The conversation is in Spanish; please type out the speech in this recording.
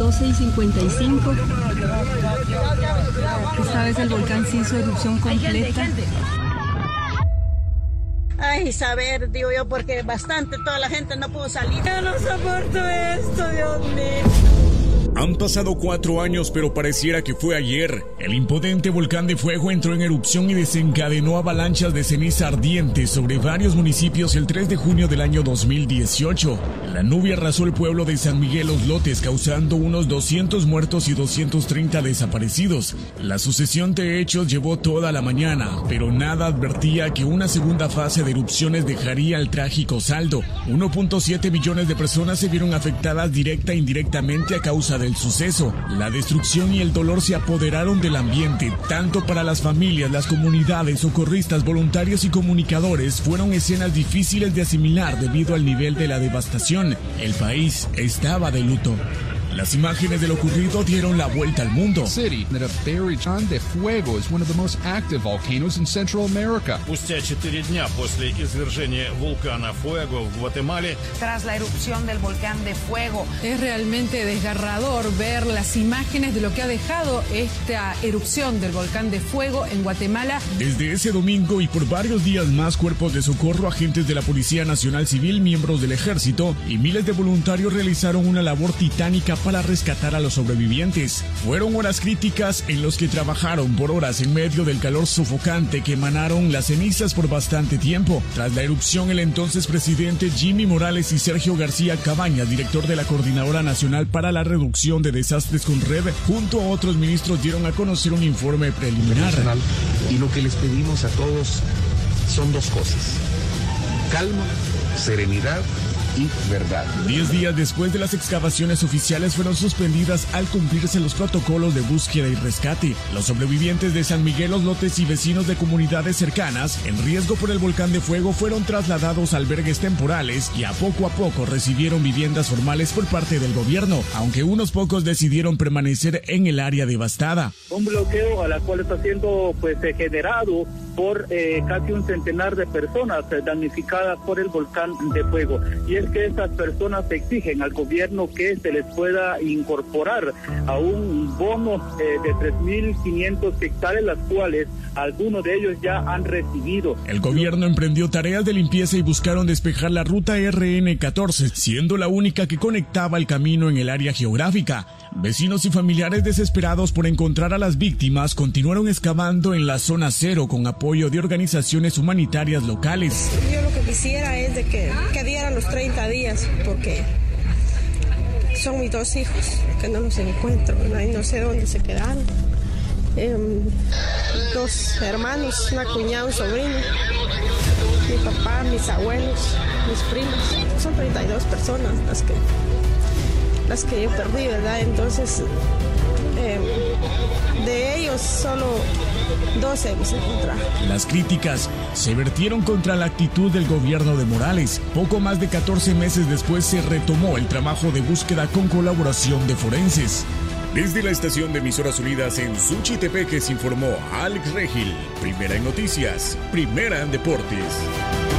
12 y 55. Esta vez el volcán se hizo erupción completa. Ay, saber, digo yo, porque bastante toda la gente no pudo salir. Yo no soporto esto, Dios mío. Han pasado cuatro años, pero pareciera que fue ayer. El imponente volcán de fuego entró en erupción y desencadenó avalanchas de ceniza ardiente sobre varios municipios el 3 de junio del año 2018. La nube arrasó el pueblo de San Miguel Los Lotes, causando unos 200 muertos y 230 desaparecidos. La sucesión de hechos llevó toda la mañana, pero nada advertía que una segunda fase de erupciones dejaría el trágico saldo. 1.7 millones de personas se vieron afectadas directa e indirectamente a causa del suceso. La destrucción y el dolor se apoderaron del ambiente, tanto para las familias, las comunidades, socorristas, voluntarios y comunicadores fueron escenas difíciles de asimilar debido al nivel de la devastación. El país estaba de luto. Las imágenes de lo ocurrido dieron la vuelta al mundo. City that a volcán de fuego is one of the most active volcanoes in Central America. Спустя четыре дня после извержения вулкана Fuego в Гватемале, tras la erupción del volcán de fuego, es realmente desgarrador ver las imágenes de lo que ha dejado esta erupción del volcán de fuego en Guatemala. Desde ese domingo y por varios días más, cuerpos de socorro, agentes de la Policía Nacional Civil, miembros del Ejército y miles de voluntarios realizaron una labor titánica para rescatar a los sobrevivientes. Fueron horas críticas en los que trabajaron por horas en medio del calor sofocante que emanaron las cenizas por bastante tiempo. Tras la erupción, el entonces presidente Jimmy Morales y Sergio García Cabañas, director de la Coordinadora Nacional para la Reducción de Desastres con Red, junto a otros ministros dieron a conocer un informe preliminar. Y lo que les pedimos a todos son dos cosas. Calma, serenidad verdad. Diez días después de las excavaciones oficiales fueron suspendidas al cumplirse los protocolos de búsqueda y rescate. Los sobrevivientes de San Miguel Los Lotes y vecinos de comunidades cercanas en riesgo por el volcán de fuego fueron trasladados a albergues temporales y a poco a poco recibieron viviendas formales por parte del gobierno, aunque unos pocos decidieron permanecer en el área devastada. Un bloqueo a la cual está siendo pues generado por eh, casi un centenar de personas damnificadas por el volcán de fuego. Y es que estas personas exigen al gobierno que se les pueda incorporar a un bono eh, de 3.500 hectáreas, las cuales algunos de ellos ya han recibido. El gobierno emprendió tareas de limpieza y buscaron despejar la ruta RN14, siendo la única que conectaba el camino en el área geográfica. Vecinos y familiares desesperados por encontrar a las víctimas continuaron excavando en la zona cero con apoyo de organizaciones humanitarias locales. Yo lo que quisiera es de que, que dieran los 30 días porque son mis dos hijos que no los encuentro, no sé dónde se quedaron. Em, dos hermanos, una cuñada, un sobrino, mi papá, mis abuelos, mis primos. Son 32 personas las que, las que yo perdí, ¿verdad? Entonces, em, de ellos solo dos hemos encontrado. Las críticas se vertieron contra la actitud del gobierno de Morales. Poco más de 14 meses después se retomó el trabajo de búsqueda con colaboración de forenses. Desde la estación de emisoras unidas en Suchitepeques informó Alex Regil. Primera en noticias, primera en deportes.